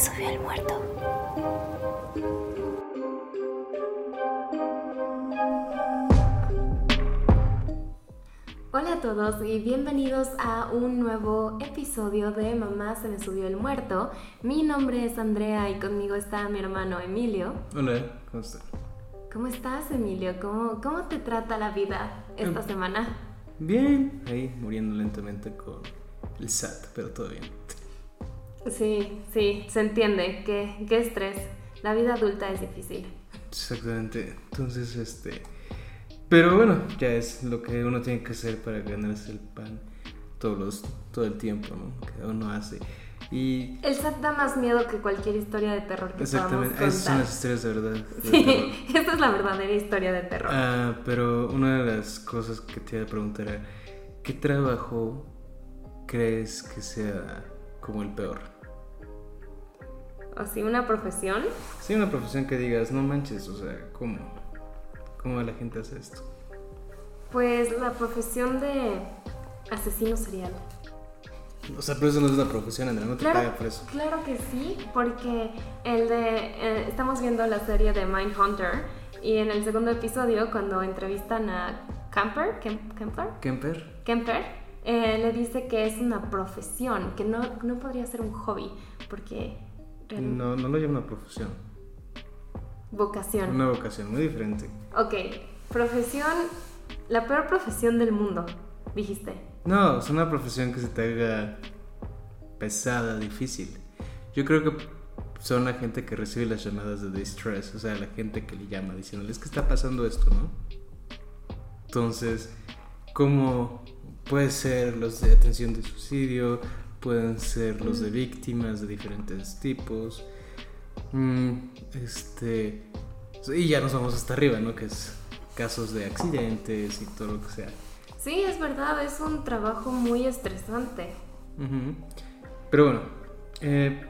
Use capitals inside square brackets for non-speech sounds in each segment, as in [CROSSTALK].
me subió el muerto. Hola a todos y bienvenidos a un nuevo episodio de Mamá se me subió el muerto. Mi nombre es Andrea y conmigo está mi hermano Emilio. Hola, ¿cómo estás? ¿Cómo estás Emilio? ¿Cómo, cómo te trata la vida esta Em, semana? Bien, ahí muriendo lentamente con el SAT, pero todo bien. Sí, sí, se entiende. Qué, qué estrés. La vida adulta es difícil. Exactamente. Entonces, este. Pero bueno, ya es lo que uno tiene que hacer para ganarse el pan todos los, todo el tiempo, ¿no? Que uno hace. Y. El SAT da más miedo que cualquier historia de terror que Exactamente, podamos esas son las historias de verdad. de. Sí, [LAUGHS] esta es la verdadera historia de terror. Ah, pero una de las cosas que te iba a preguntar era: ¿qué trabajo crees que sea como el peor? Sea, una profesión. Sí, una profesión que digas, no manches, o sea, ¿cómo? ¿Cómo la gente hace esto? Pues la profesión de asesino serial. O sea, pero eso no es una profesión, Andrea, no te Claro, paga por eso. claro que sí, porque el de eh, estamos viendo la serie de Mindhunter y en el segundo episodio cuando entrevistan a Camper, Kem- Kemper, ¿Kemper? Kemper eh, le dice que es una profesión, que no, no podría ser un hobby, porque No, no lo llamo una profesión, vocación. una vocación muy diferente. Ok, profesión, la peor profesión del mundo, dijiste. No, es una profesión que se te haga pesada, difícil. Yo creo que son la gente que recibe las llamadas de distress, o sea, la gente que le llama diciéndole, es que está pasando esto, ¿no? Entonces, ¿cómo puede ser los de atención de suicidio? Pueden ser los de víctimas de diferentes tipos. Mm, este. Y ya nos vamos hasta arriba, ¿no? Que es casos de accidentes y todo lo que sea. Sí, es verdad, es un trabajo muy estresante. Pero bueno, eh,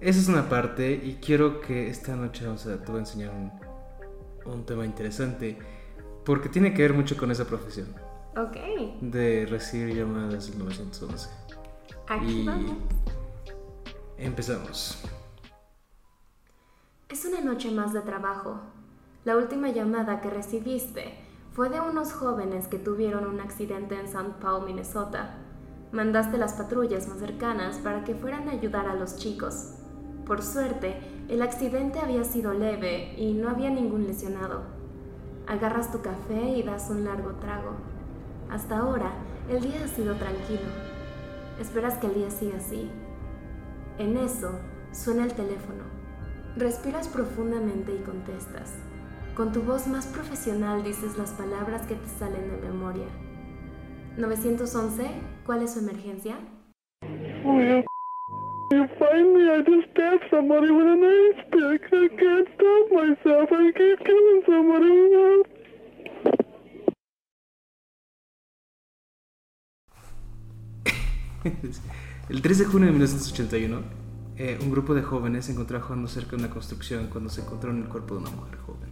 esa es una parte y quiero que esta noche vamos a, te voy a enseñar un, un tema interesante porque tiene que ver mucho con esa profesión De recibir llamadas del 911. aquí Y vamos. empezamos. Es una noche más de trabajo. La última llamada que recibiste fue de unos jóvenes que tuvieron un accidente en St. Paul, Minnesota. Mandaste las patrullas más cercanas para que fueran a ayudar a los chicos. Por suerte, el accidente había sido leve y no había ningún lesionado. Agarras tu café y das un largo trago. Hasta ahora, el día ha sido tranquilo. Esperas que el día siga así. En eso, suena el teléfono. Respiras profundamente y contestas. Con tu voz más profesional dices las palabras que te salen de memoria. 911, ¿cuál es su emergencia? You, you find me? I just stabbed somebody with an ice pick. I can't stop myself. I keep killing somebody. [LAUGHS] El 3 de junio de 1981, eh, un grupo de jóvenes se encontraba jugando cerca de una construcción cuando se encontraron el cuerpo de una mujer joven.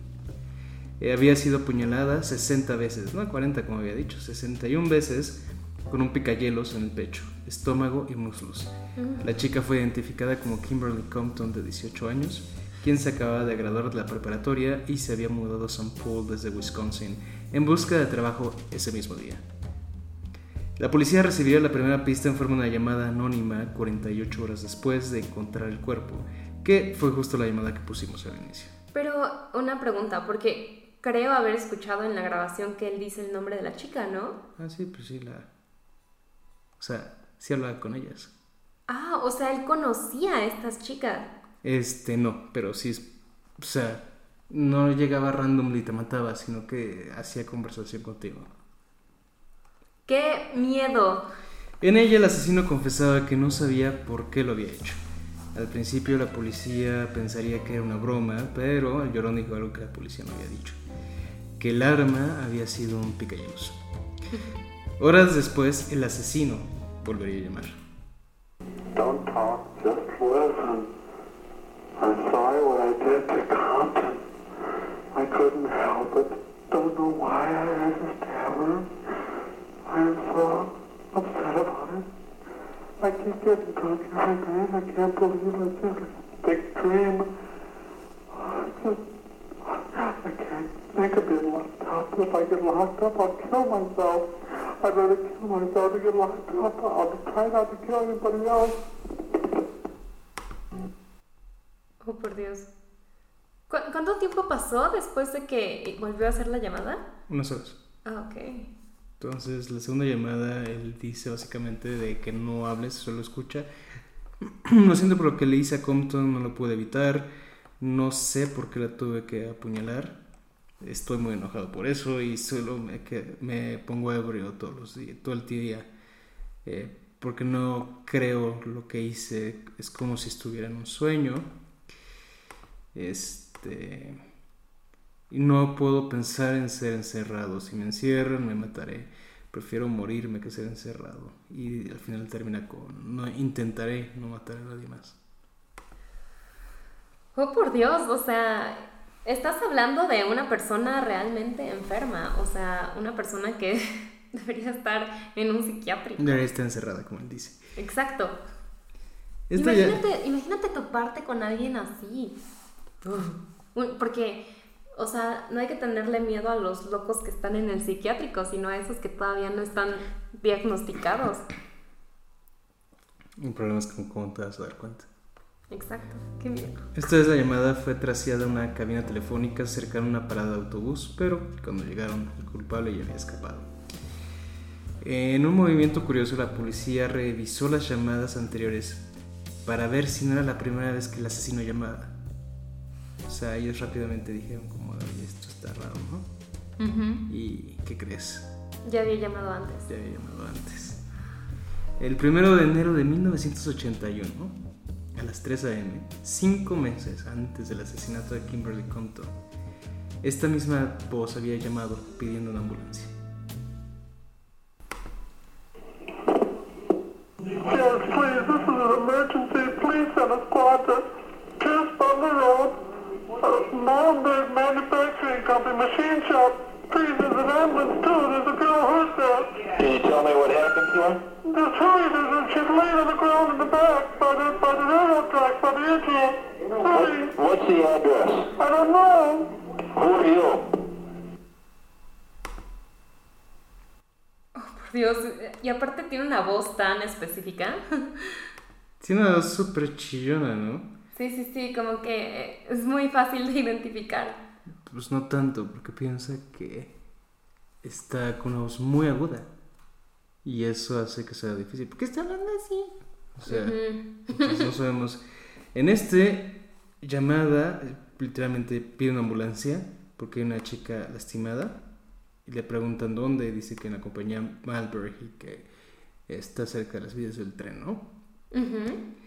Eh, había sido apuñalada 60 veces, no 40 como había dicho, 61 veces con un picayelos en el pecho, estómago y muslos. La chica fue identificada como Kimberly Compton de 18 años, quien se acababa de graduar de la preparatoria y se había mudado a St. Paul desde Wisconsin en busca de trabajo ese mismo día. La policía recibió la primera pista en forma de una llamada anónima 48 horas después de encontrar el cuerpo, que fue justo la llamada que pusimos al inicio. Pero una pregunta, porque creo haber escuchado en la grabación que él dice el nombre de la chica, ¿no? Ah, sí, pues sí, la... O sea, sí hablaba con ellas. Ah, o sea, él conocía a estas chicas. Este, no, pero sí es... O sea, no llegaba random y te mataba, sino que hacía conversación contigo. ¡Qué miedo! En ella el asesino confesaba que no sabía por qué lo había hecho. Al principio la policía pensaría que era una broma, pero el llorón dijo algo que la policía no había dicho. Que el arma había sido un picayelos. Horas después, el asesino volvería a llamar. Don't talk, just listen. I'm sorry what I did to Compton. I couldn't help it. Don't know why I had stab her. I'm so upset about it. I keep getting drunk every night. I can't believe I just a big dream. I just, I can't think of being locked up. If I get locked up, I'll kill myself. I'd rather kill myself than get locked up. I'll try not to kill anybody else. Oh, por Dios. ¿Cu- ¿Cuánto tiempo pasó después de que volvió a hacer la llamada? Unas horas. Ah, ok. Entonces, la segunda llamada, él dice básicamente de que no hables, solo escucha. [CLEARS THROAT] Lo siento por lo que le hice a Compton, no lo pude evitar. No sé por qué la tuve que apuñalar. Estoy muy enojado por eso y solo me, que, me pongo ebrio todos los días, todo el día. eh, porque no creo lo que hice. Es como si estuviera en un sueño. Este. Y no puedo pensar en ser encerrado. Si me encierran, me mataré. Prefiero morirme que ser encerrado. Y al final termina con, no intentaré no matar a nadie más. Oh, por Dios, o sea, estás hablando de una persona realmente enferma, o sea, una persona que [LAUGHS] debería estar en un psiquiátrico. Debería estar encerrada, como él dice. Exacto. Esto ya- Imagínate, imagínate toparte con alguien así. Porque, o sea, no hay que tenerle miedo a los locos que están en el psiquiátrico, sino a esos que todavía no están diagnosticados. El problema es como cómo te vas a dar cuenta. Exacto. Qué miedo. Esta vez la llamada fue traseada a una cabina telefónica cerca de una parada de autobús, pero cuando llegaron el culpable ya había escapado. En un movimiento curioso, la policía revisó las llamadas anteriores para ver si no era la primera vez que el asesino llamaba. O sea, ellos rápidamente dijeron como, "Oye, esto está raro, ¿no? ¿Y qué crees? Ya había llamado antes. Ya había llamado antes. El primero de enero de 1981, a las 3 a.m., cinco meses antes del asesinato de Kimberly Compton, esta misma voz había llamado pidiendo una ambulancia. Yes, please, this is an emergency. Please send a squad to uh, Malmberg Manufacturing Company, machine shop. Please, there's an ambulance too. There's a girl hurt there. Can you tell me what happened to her? Just hurry, there's a, she's laying on the ground in the back by the, by the railroad track, by the engine. Hurry. What's the address? I don't know. Who are you? Por Dios, y aparte tiene una voz tan específica. Tiene una voz súper chillona, ¿no? Sí, sí, sí, como que es muy fácil de identificar. Pues no tanto, porque piensa que está con una voz muy aguda. Y eso hace que sea difícil. ¿Por qué está hablando así? O sea, no sabemos. En este llamada, eh, literalmente pide una ambulancia porque hay una chica lastimada y le preguntan dónde. y Dice que en la compañía Malbury y que está cerca de las vías del tren, ¿no? Ujú.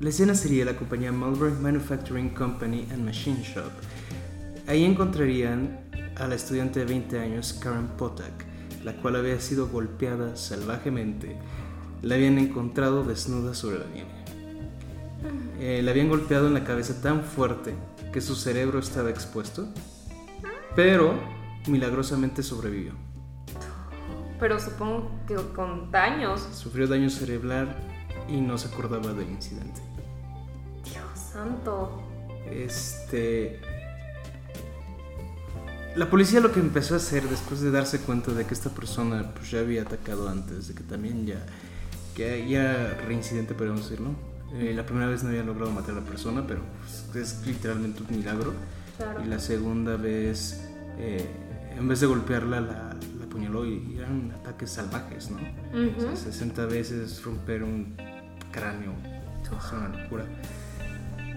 La escena sería la compañía Marlboro Manufacturing Company and Machine Shop. Ahí encontrarían a la estudiante de 20 años Karen Potak, la cual había sido golpeada salvajemente. La habían encontrado desnuda sobre la nieve. Eh, la habían golpeado en la cabeza tan fuerte que su cerebro estaba expuesto, pero milagrosamente sobrevivió. Pero supongo que con daños. Sufrió daño cerebral y no se acordaba del incidente. Santo. Este. La policía lo que empezó a hacer después de darse cuenta de que esta persona pues, ya había atacado antes, de que también ya. que ya reincidente, podemos decirlo. Eh, la primera vez no había logrado matar a la persona, pero es literalmente un milagro. Claro. Y la segunda vez, eh, en vez de golpearla, la, la apuñaló y eran ataques salvajes, ¿no? O sea, Ujú. 60 veces romper un cráneo. Es una locura.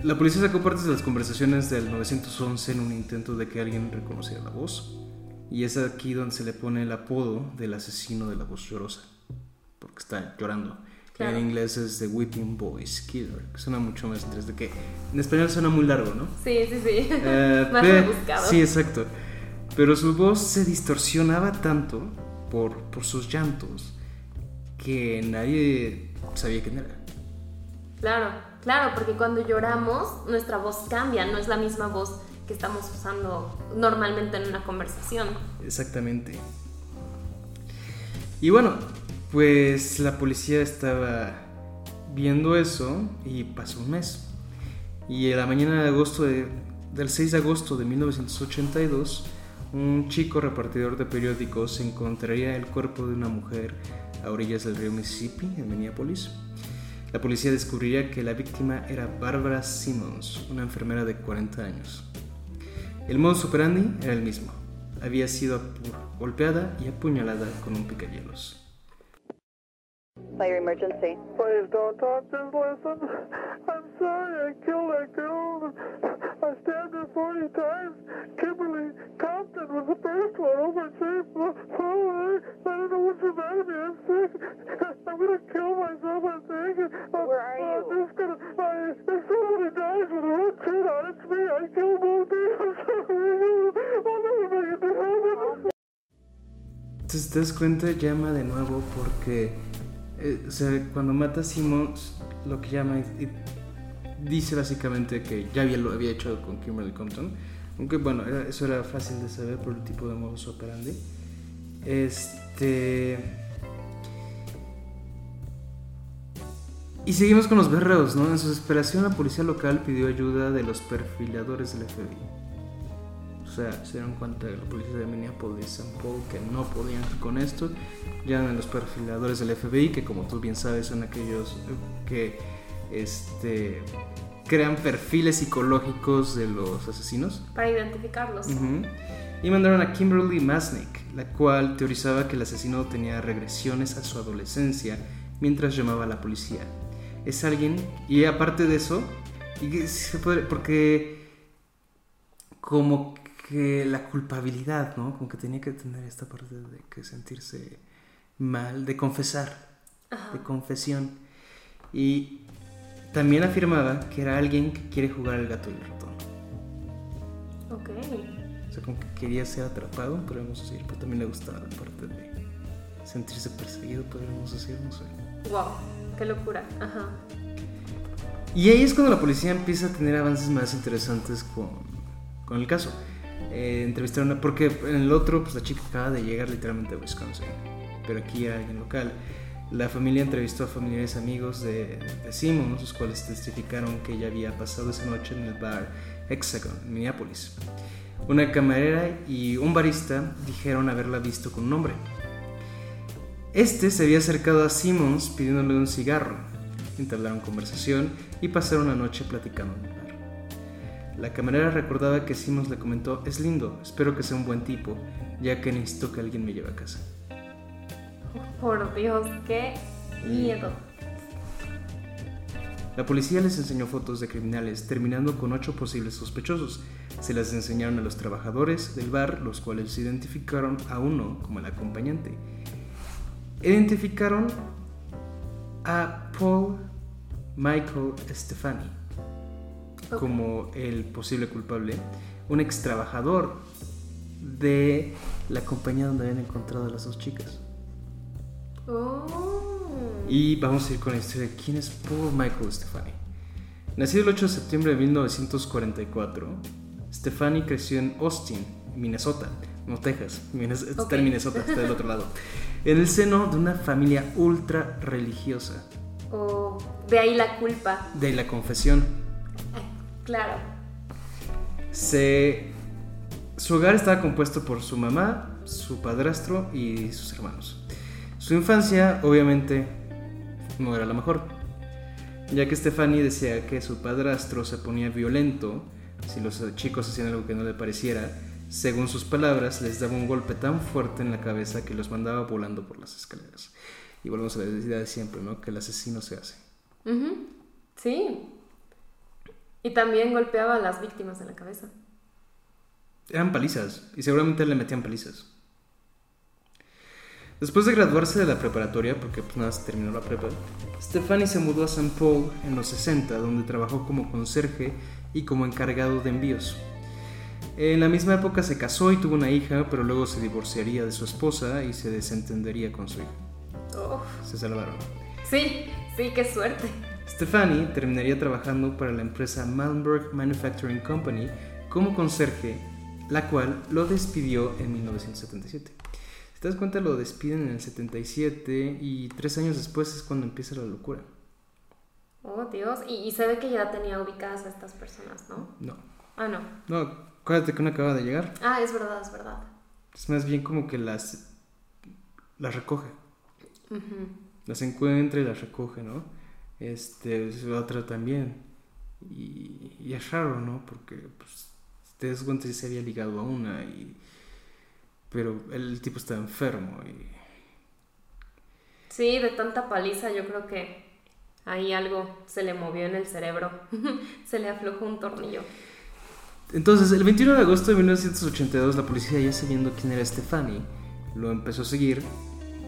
La policía sacó partes de las conversaciones del 911 en un intento de que alguien reconociera la voz. Y es aquí donde se le pone el apodo del asesino de la voz llorosa. Porque está llorando. Claro. En inglés es The Weeping Voice Killer. Que suena mucho más interesante que... En español suena muy largo, ¿no? Sí, sí, sí. Eh, [LAUGHS] Más pe- rebuscado. Sí, exacto. Pero su voz se distorsionaba tanto por, por sus llantos que nadie sabía quién era. Claro, claro, porque cuando lloramos, nuestra voz cambia, no es la misma voz que estamos usando normalmente en una conversación. Exactamente. Y bueno, Pues la policía estaba viendo eso y pasó un mes. Y en la mañana de agosto de- del 6 de agosto de 1982, un chico repartidor de periódicos encontraría el cuerpo de una mujer a orillas del río Mississippi, en Minneapolis. La policía descubriría que la víctima era Barbara Simmons, una enfermera de 40 años. El modus operandi era el mismo. Había sido golpeada y apuñalada con un. Fire emergency. Please don't talk, listen. I'm sorry I killed that girl. I stabbed her 40 times. Kimberly Compton was the first one. Oh, my. Oh, I, I don't know what's the matter with me. I'm sick. I'm going to kill myself, I think. I'm, Where are I'm you? just going to... If somebody dies with a red shirt on, it's me. I killed both of you. I'm sorry. I'll never make it to heaven. Entonces te das cuenta, llama de nuevo porque, eh, o sea, cuando mata a Simmons, lo que llama dice básicamente que ya había, lo había hecho con Kimberly Compton, aunque bueno, era- eso era fácil de saber por el tipo de modus operandi. Este. Y seguimos con los berreos, ¿no? En su desesperación, la policía local pidió ayuda de los perfiladores del FBI. O sea, se dieron cuenta de la policía de Minneapolis, St. Paul, que no podían con esto. Llaman a los perfiladores del FBI, que como tú bien sabes son aquellos eh, que este, crean perfiles psicológicos de los asesinos. Para identificarlos. Y mandaron a Kimberly Masnick, la cual teorizaba que el asesino tenía regresiones a su adolescencia mientras llamaba a la policía. Es alguien, y aparte de eso, y se puede- porque como que la culpabilidad, ¿no? Como que tenía que tener esta parte de que sentirse mal, de confesar, de confesión. Y también afirmaba que era alguien que quiere jugar al gato y el ratón. Ok. O sea, como que quería ser atrapado, podríamos decir, pero también le gustaba la parte de sentirse perseguido, podríamos decir, no sé. Wow. Qué locura. Ajá. Y ahí es cuando la policía empieza a tener avances más interesantes con, con el caso. Eh, entrevistaron a, porque en el otro, pues la chica acaba de llegar literalmente a Wisconsin, pero aquí era alguien local. La familia entrevistó a familiares amigos de, Simmons, los cuales testificaron que ella había pasado esa noche en el bar Hexagon, en Minneapolis. Una camarera y un barista dijeron haberla visto con un hombre. Este se había acercado a Simmons pidiéndole un cigarro. Entablaron conversación y pasaron la noche platicando en el bar. La camarera recordaba que Simmons le comentó, es lindo, espero que sea un buen tipo, ya que necesito que alguien me lleve a casa. Por Dios, qué miedo. La policía les enseñó fotos de criminales, terminando con ocho posibles sospechosos. Se las enseñaron a los trabajadores del bar, los cuales identificaron a uno como el acompañante. Identificaron a Paul Michael Stefani como el posible culpable, un ex trabajador de la compañía donde habían encontrado a las dos chicas. Oh. Y vamos a ir con la historia de quién es Paul Michael Stefani. Nacido el 8 de septiembre de 1944, Stefani creció en Austin, Minnesota, no Texas, Minnes- está en Minnesota, está del otro lado, en el seno de una familia ultra religiosa, Oh, de ahí la culpa. de la confesión. Claro. Se, su hogar estaba compuesto por su mamá, su padrastro y sus hermanos. Su infancia, obviamente, no era la mejor, ya que Stephanie decía que su padrastro se ponía violento si los chicos hacían algo que no le pareciera. Según sus palabras, les daba un golpe tan fuerte en la cabeza que los mandaba volando por las escaleras. Y volvemos a la idea de siempre, ¿no? Que el asesino se hace. Ujú. Sí. Y también golpeaba a las víctimas en la cabeza. Eran palizas, y seguramente le metían palizas. Después de graduarse de la preparatoria, porque pues nada, se terminó la prepa, Stephanie se mudó a St. Paul en los 60, donde trabajó como conserje y como encargado de envíos. En la misma época se casó y tuvo una hija, pero luego se divorciaría de su esposa y se desentendería con su hija. Uf. Se salvaron. Sí, sí, qué suerte. Stephanie terminaría trabajando para la empresa Malmberg Manufacturing Company como conserje, la cual lo despidió en 1977. Te das cuenta, lo despiden en el 77 y tres años después es cuando empieza la locura. Oh, Dios. Y, y se ve que ya tenía ubicadas a estas personas, ¿no? No. Ah, no. No, acuérdate que no acaba de llegar. Ah, es verdad, es verdad. Es más bien como que las, las recoge. Las encuentra y las recoge, ¿no? Este, otra también. Y, y es raro, ¿no? Porque, pues, te das cuenta si se había ligado a una y... Pero el tipo estaba enfermo y... Sí, de tanta paliza yo creo que ahí algo se le movió en el cerebro. [LAUGHS] se le aflojó un tornillo. Entonces, el 21 de agosto de 1982, la policía ya sabiendo quién era Stefani, lo empezó a seguir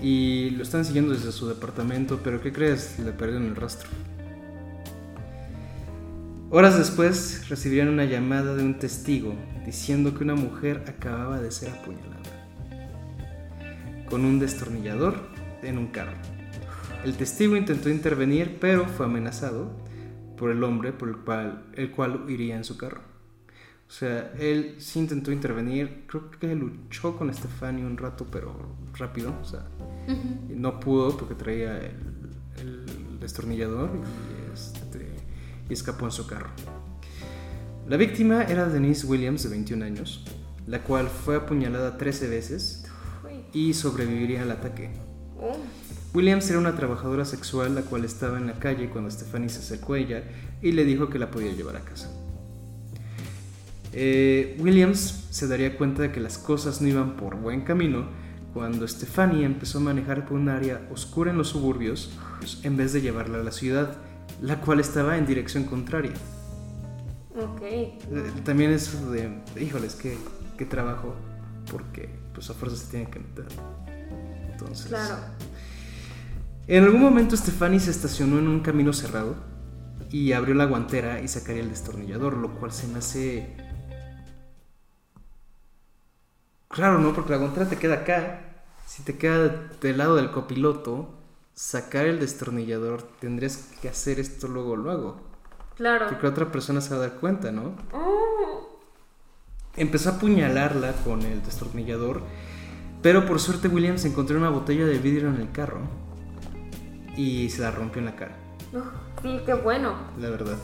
y lo están siguiendo desde su departamento, pero ¿qué crees? Le perdieron el rastro. Horas después, recibieron una llamada de un testigo diciendo que una mujer acababa de ser apuñalada con un destornillador en un carro. El testigo intentó intervenir, pero fue amenazado por el hombre por el cual, el cual iría en su carro. O sea, él sí intentó intervenir, creo que luchó con Stefani un rato, pero rápido, o sea, no pudo porque traía el, el destornillador y, este, y escapó en su carro. La víctima era Denise Williams, de 21 años, la cual fue apuñalada 13 veces. Y sobreviviría al ataque. Oh. Williams era una trabajadora sexual la cual estaba en la calle cuando Stephanie se acercó a ella y le dijo que la podía llevar a casa. Eh, Williams se daría cuenta de que las cosas no iban por buen camino cuando Stephanie empezó a manejar por un área oscura en los suburbios en vez de llevarla a la ciudad, la cual estaba en dirección contraria. Ok. Eh, También eso de, híjoles, qué, qué trabajo, porque pues a fuerza se tiene que meter. Entonces, Claro. En algún momento Stefani se estacionó en un camino cerrado y abrió la guantera y sacaría el destornillador, lo cual se me hace... Claro, ¿no? Porque la guantera te queda acá. Si te queda del lado del copiloto, sacar el destornillador, tendrías que hacer esto luego, luego. Claro. Porque otra persona se va a dar cuenta, ¿no? Oh. Empezó a apuñalarla con el destornillador, pero por suerte Williams encontró una botella de vidrio en el carro y se la rompió en la cara, sí, qué bueno. la verdad,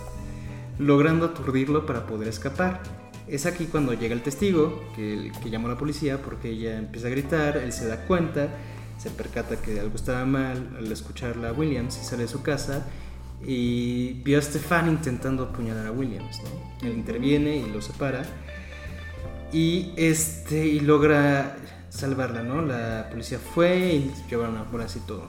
logrando aturdirlo para poder escapar. Es aquí cuando llega el testigo que, que llamó a la policía porque ella empieza a gritar, él se da cuenta, se percata que algo estaba mal al escucharla a Williams y sale de su casa y vio a Stefan intentando apuñalar a Williams, ¿no? Él interviene y lo separa y este y logra salvarla, ¿no? La policía fue y llevaron a ambulancia y todo.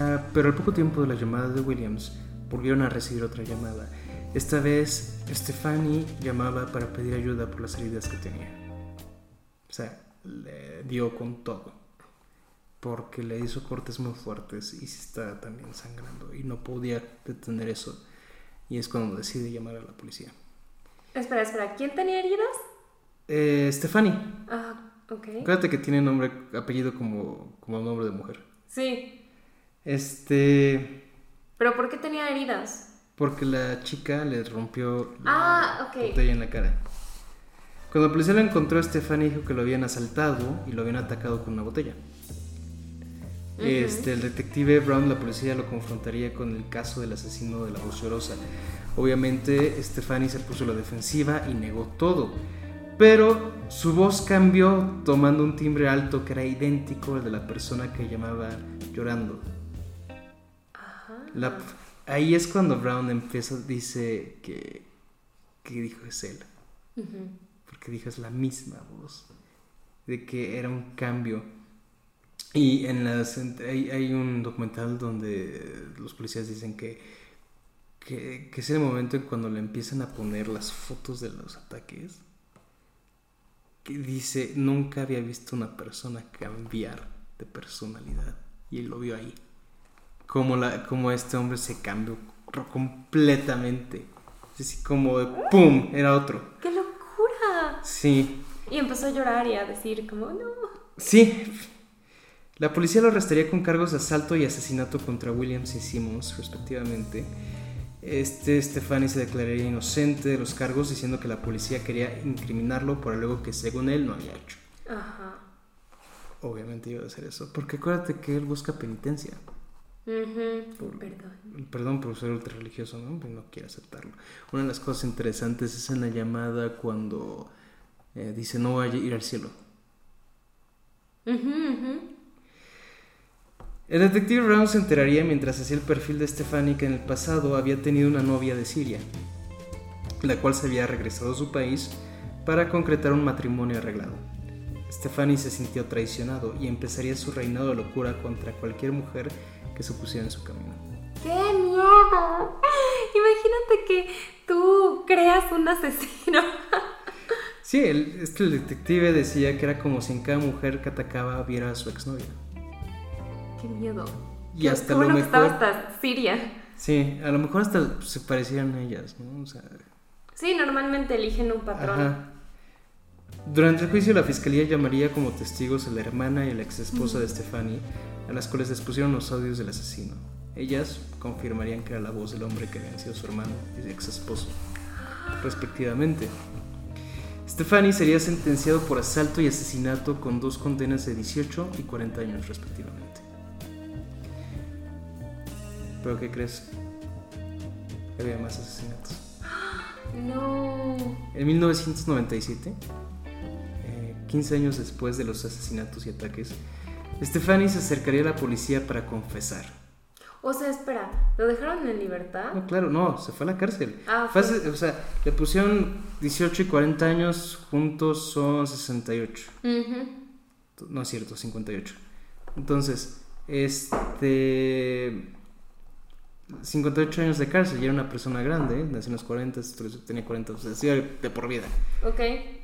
Ah, pero al poco tiempo de la llamada de Williams volvieron a recibir otra llamada. Esta vez Stephanie llamaba para pedir ayuda por las heridas que tenía. O sea, le dio con todo. Porque le hizo cortes muy fuertes y se estaba también sangrando y no podía detener eso. Y es cuando decide llamar a la policía. Espera, espera. ¿Quién tenía heridas? Eh, Stephanie, Ah, ok. acuérdate que tiene nombre, apellido como, como nombre de mujer. Sí. Este. ¿Pero por qué tenía heridas? Porque la chica le rompió la Ah, botella en la cara. Cuando la policía lo encontró, Stephanie dijo que lo habían asaltado y lo habían atacado con una botella. Este, el detective Brown, la policía lo confrontaría con el caso del asesino de la voz llorosa. Obviamente, Stephanie se puso a la defensiva y negó todo. Pero su voz cambió tomando un timbre alto que era idéntico al de la persona que llamaba llorando. Ajá. La- ahí es cuando Brown empieza, dice que, que dijo es él. Porque dijo es la misma voz. De que era un cambio. Y en las, hay, hay un documental donde los policías dicen que, que, que es el momento en cuando le empiezan a poner las fotos de los ataques. Que dice, nunca había visto una persona cambiar de personalidad. Y él lo vio ahí como, la, como este hombre se cambió completamente. Es así como de ¡pum! Era otro. ¡Qué locura! Sí, Y empezó a llorar y a decir como, no. sí. La policía lo arrestaría con cargos de asalto y asesinato contra Williams y Simmons, respectivamente. Este Stefani se declararía inocente de los cargos diciendo que la policía quería incriminarlo por algo que según él no había hecho. Ajá. obviamente iba a hacer eso. Porque acuérdate que él busca penitencia. Ujú, Perdón. Perdón por ser ultra religioso, ¿no? Pero no quiere aceptarlo. Una de las cosas interesantes es en la llamada cuando eh, dice no voy a ir al cielo. Ujú. El detective Brown se enteraría mientras hacía el perfil de Stephanie que en el pasado había tenido una novia de Siria, la cual se había regresado a su país para concretar un matrimonio arreglado. Stephanie se sintió traicionado y empezaría su reinado de locura contra cualquier mujer que se pusiera en su camino. ¡Qué miedo! [LAUGHS] Imagínate que tú creas un asesino. Sí, el, este detective decía que era como si en cada mujer que atacaba viera a su exnovia. ¡Qué miedo! Y hasta qué lo que mejor... estaba hasta Siria. Sí, a lo mejor hasta se parecían a ellas, ¿no? O sea, Sí, normalmente eligen un patrón. Ajá. Durante el juicio, la fiscalía llamaría como testigos a la hermana y a la ex esposa de Stephanie, a las cuales les pusieron los audios del asesino. Ellas confirmarían que era la voz del hombre que habían sido su hermano y ex esposo, respectivamente. Stephanie sería sentenciado por asalto y asesinato con dos condenas de 18 y 40 años, respectivamente. ¿Pero qué crees? Había más asesinatos. No. En 1997, eh, 15 años después de los asesinatos y ataques, Stephanie se acercaría a la policía para confesar. O sea, espera, ¿lo dejaron en libertad? No, claro, no, se fue a la cárcel. Ah, Fue o sea, le pusieron 18 y 40 años, juntos son 68. Ujú. No es cierto, 58. Entonces, este... 58 años de cárcel, ya era una persona grande, nació en los 40, tenía 40, o sea, sí, de por vida. Ok.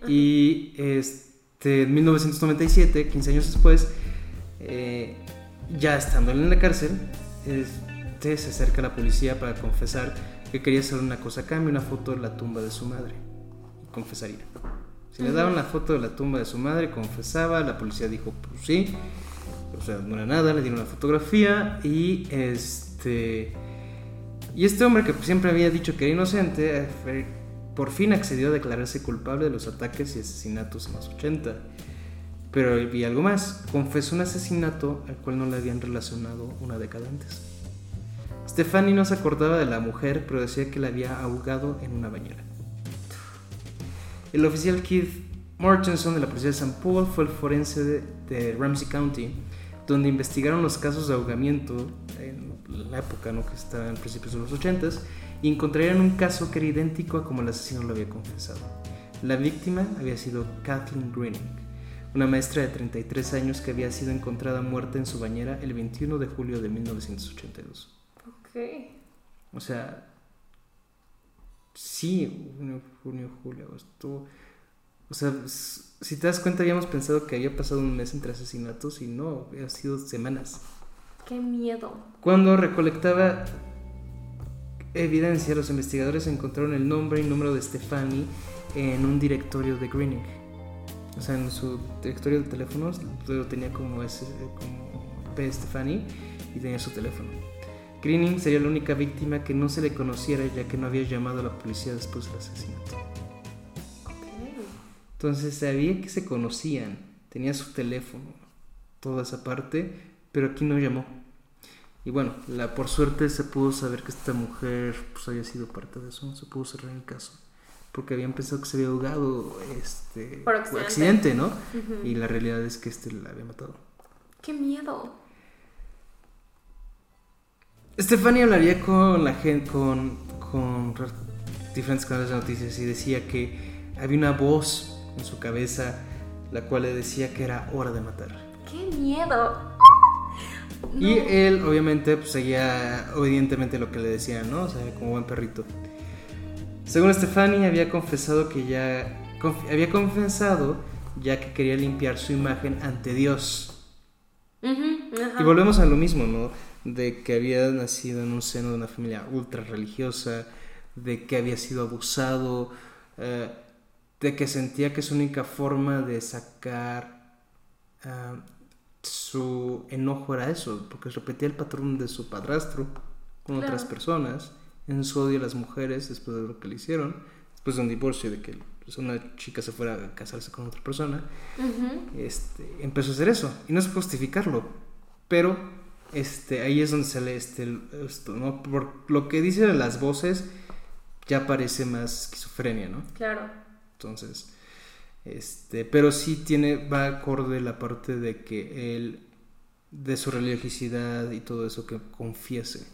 Y este, en 1997, 15 años después, eh, ya estando en la cárcel, este, se acerca a la policía para confesar que quería hacer una cosa a cambio, una foto de la tumba de su madre. Y confesaría. Si le daban la foto de la tumba de su madre, confesaba, la policía dijo, pues sí, o sea, no era nada, le dieron la fotografía y este... Y este hombre que siempre había dicho que era inocente, eh, por fin accedió a declararse culpable de los ataques y asesinatos en los 80. Pero vi algo más, confesó un asesinato al cual no le habían relacionado una década antes. Stephanie no se acordaba de la mujer, pero decía que la había ahogado en una bañera. El oficial Keith Mortenson de la policía de St. Paul fue el forense de, de Ramsey County, donde investigaron los casos de ahogamiento en la época ¿no? que estaba en principios de los 80 y encontrarían un caso que era idéntico a como el asesino lo había confesado. La víctima había sido Kathleen Greening, una maestra de 33 años que había sido encontrada muerta en su bañera el 21 de julio de 1982. Ok. O sea, sí, junio, junio, julio, agosto. O sea, si te das cuenta, habíamos pensado que había pasado un mes entre asesinatos y no, había sido semanas. Qué miedo. Cuando recolectaba evidencia, los investigadores encontraron el nombre y número de Stephanie en un directorio de Greening. O sea, en su directorio de teléfonos lo tenía como, ese, como P. Stephanie y tenía su teléfono. Greening sería la única víctima que no se le conociera ya que no había llamado a la policía después del asesinato. Ok. Entonces sabía que se conocían, tenía su teléfono, toda esa parte, pero aquí no llamó. Y bueno, la, por suerte se pudo saber que esta mujer pues, había sido parte de eso, se pudo cerrar el caso. Porque habían pensado que se había ahogado este, Por accidente. ¿no? Ujú. Y la realidad es que este la había matado. Qué miedo. Estefania hablaría con la gente, con, con diferentes canales de noticias y decía que había una voz en su cabeza la cual le decía que era hora de matar. Qué miedo. Y él obviamente pues, seguía obedientemente lo que le decían, ¿no? O sea, como buen perrito. Según Stephanie había confesado que ya conf- había confesado ya que quería limpiar su imagen ante Dios. Y volvemos a lo mismo, ¿no? De que había nacido en un seno de una familia ultra religiosa, de que había sido abusado, eh, de que sentía que su única forma de sacar ah, su enojo era eso, porque repetía el patrón de su padrastro con otras personas, en su odio a las mujeres después de lo que le hicieron, pues de un divorcio, de que una chica se fuera a casarse con otra persona, este, empezó a hacer eso. Y no es justificarlo, pero este, ahí es donde sale este, esto, ¿no? Por lo que dice de las voces, ya parece más esquizofrenia, ¿no? Claro. Entonces, este, pero sí tiene, va acorde la parte de que él, de su religiosidad y todo eso, que confiese.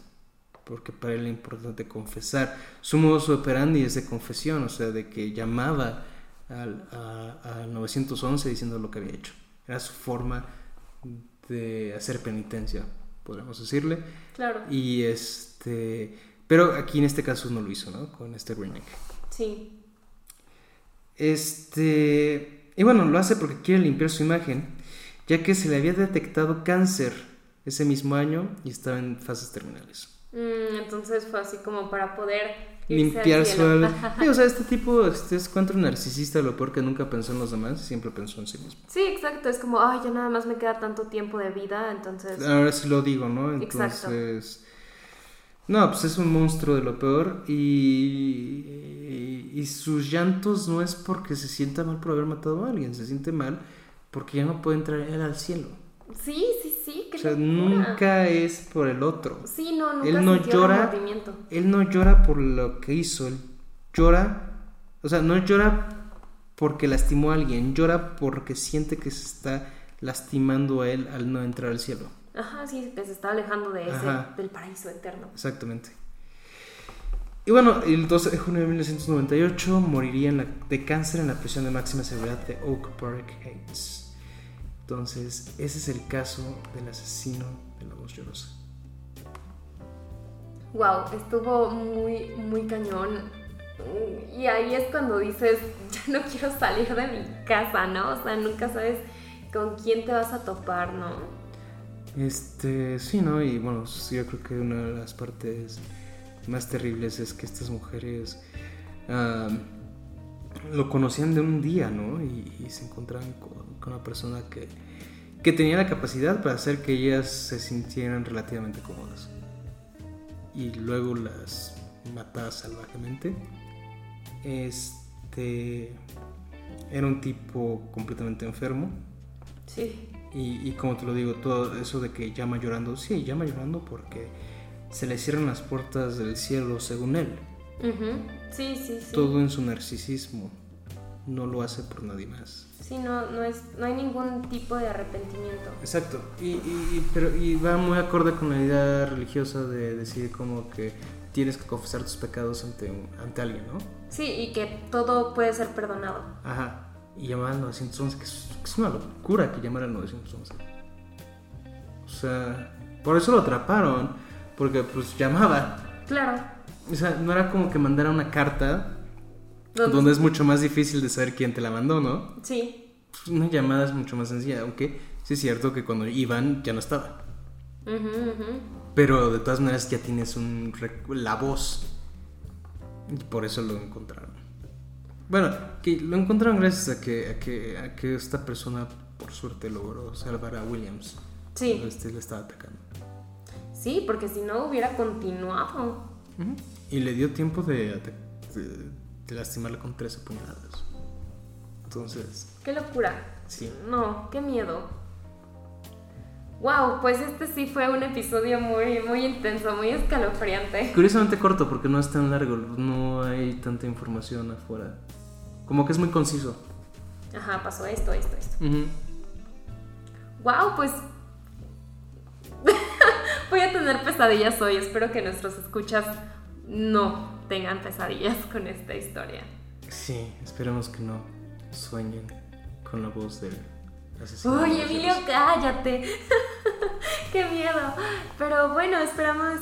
Porque para él era importante confesar. Su modus operandi es de confesión, o sea, de que llamaba al, a, al 911 diciendo lo que había hecho. Era su forma de hacer penitencia, podríamos decirle. Claro. Y este, pero aquí en este caso no lo hizo, ¿no? Con este remake. Sí. Este. Y bueno, lo hace porque quiere limpiar su imagen, ya que se le había detectado cáncer ese mismo año y estaba en fases terminales. Mm, entonces fue así como para poder Limpiar su alma. [LAUGHS] Sí, o sea, este tipo este es cuanto narcisista, lo peor que nunca pensó en los demás, siempre pensó en sí mismo. Sí, exacto. Es como, ay, ya nada más me queda tanto tiempo de vida, entonces. Ahora sí lo digo, ¿no? Exacto. No, pues es un monstruo de lo peor y, y sus llantos no es porque se sienta mal por haber matado a alguien, se siente mal porque ya no puede entrar él al cielo. Sí, sí, sí. O sea, locura. nunca es por el otro. Sí, no, nunca Él no llora. Él no llora por lo que hizo, él llora, o sea, no llora porque lastimó a alguien, llora porque siente que se está lastimando a él al no entrar al cielo. Ajá, sí, que se está alejando de ese, Ajá. del paraíso eterno. Exactamente. Y bueno, el 12 de junio de 1998 moriría en la- de cáncer en la prisión de máxima seguridad de Oak Park Heights. Entonces, ese es el caso del asesino de la voz llorosa. Wow, estuvo muy, muy cañón. Y ahí es cuando dices, [LAUGHS] ya no quiero salir de mi casa, ¿no? O sea, nunca sabes con quién te vas a topar, ¿no? Este, sí, ¿no? Y bueno, yo creo que una de las partes más terribles es que estas mujeres lo conocían de un día, ¿no? Y, y se encontraban con, con una persona que, que tenía la capacidad para hacer que ellas se sintieran relativamente cómodas. Y luego las mataba salvajemente. Este era un tipo completamente enfermo. Sí. Y, y como te lo digo, todo eso de que llama llorando, sí, llama llorando porque se le cierran las puertas del cielo según él. Ujú. Sí, sí, sí. Todo en su narcisismo. No lo hace por nadie más. Sí, no, no, es, no hay ningún tipo de arrepentimiento. Exacto. Y, y- pero, y va muy acorde con la idea religiosa de decir como que tienes que confesar tus pecados ante, ante alguien, ¿no? Sí, y que todo puede ser perdonado. Ajá. Y llamar al 911, que es, que es una locura que llamar al 911. O sea, por eso lo atraparon, porque pues llamaba. Claro. O sea, no era como que mandara una carta ¿Dónde- donde es mucho más difícil de saber quién te la mandó, ¿no? Sí. Pues, una llamada es mucho más sencilla, aunque sí es cierto que cuando iban ya no estaba. Pero de todas maneras ya tienes un la voz. Y por eso lo encontraron. Bueno, que lo encontraron gracias a que, a que, a que esta persona, por suerte, logró salvar a Williams. Sí. Este le estaba atacando. Sí, porque si no hubiera continuado. Y le dio tiempo de, de, de lastimarla con 13 puñaladas. Entonces, Qué locura. sí. No, qué miedo. Wow, pues este sí fue un episodio muy, muy intenso, muy escalofriante. Curiosamente corto porque no es tan largo, no hay tanta información afuera. Como que es muy conciso. Ajá, pasó esto, esto, esto. Ujú. Wow, pues [LAUGHS] voy a tener pesadillas hoy. Espero que nuestros escuchas no tengan pesadillas [LAUGHS] con esta historia. Sí, esperemos que no sueñen con la voz del asesino. Los Emilio, cállate. [LAUGHS] Qué miedo. Pero bueno, esperamos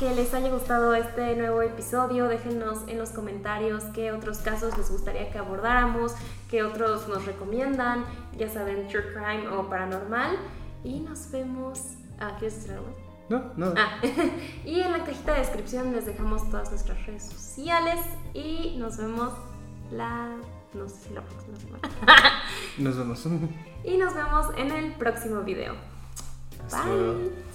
que les haya gustado este nuevo episodio. Déjenos en los comentarios qué otros casos les gustaría que abordáramos, qué otros nos recomiendan, ya saben, True Crime o Paranormal. Y nos vemos. Ah, ¿quieres decir algo? No, nada. Ah, [LAUGHS] y en la cajita de descripción les dejamos todas nuestras redes sociales y nos vemos la... no sé si la próxima semana. Nos vemos. [LAUGHS] y nos vemos en el próximo video. Hasta Bye. luego.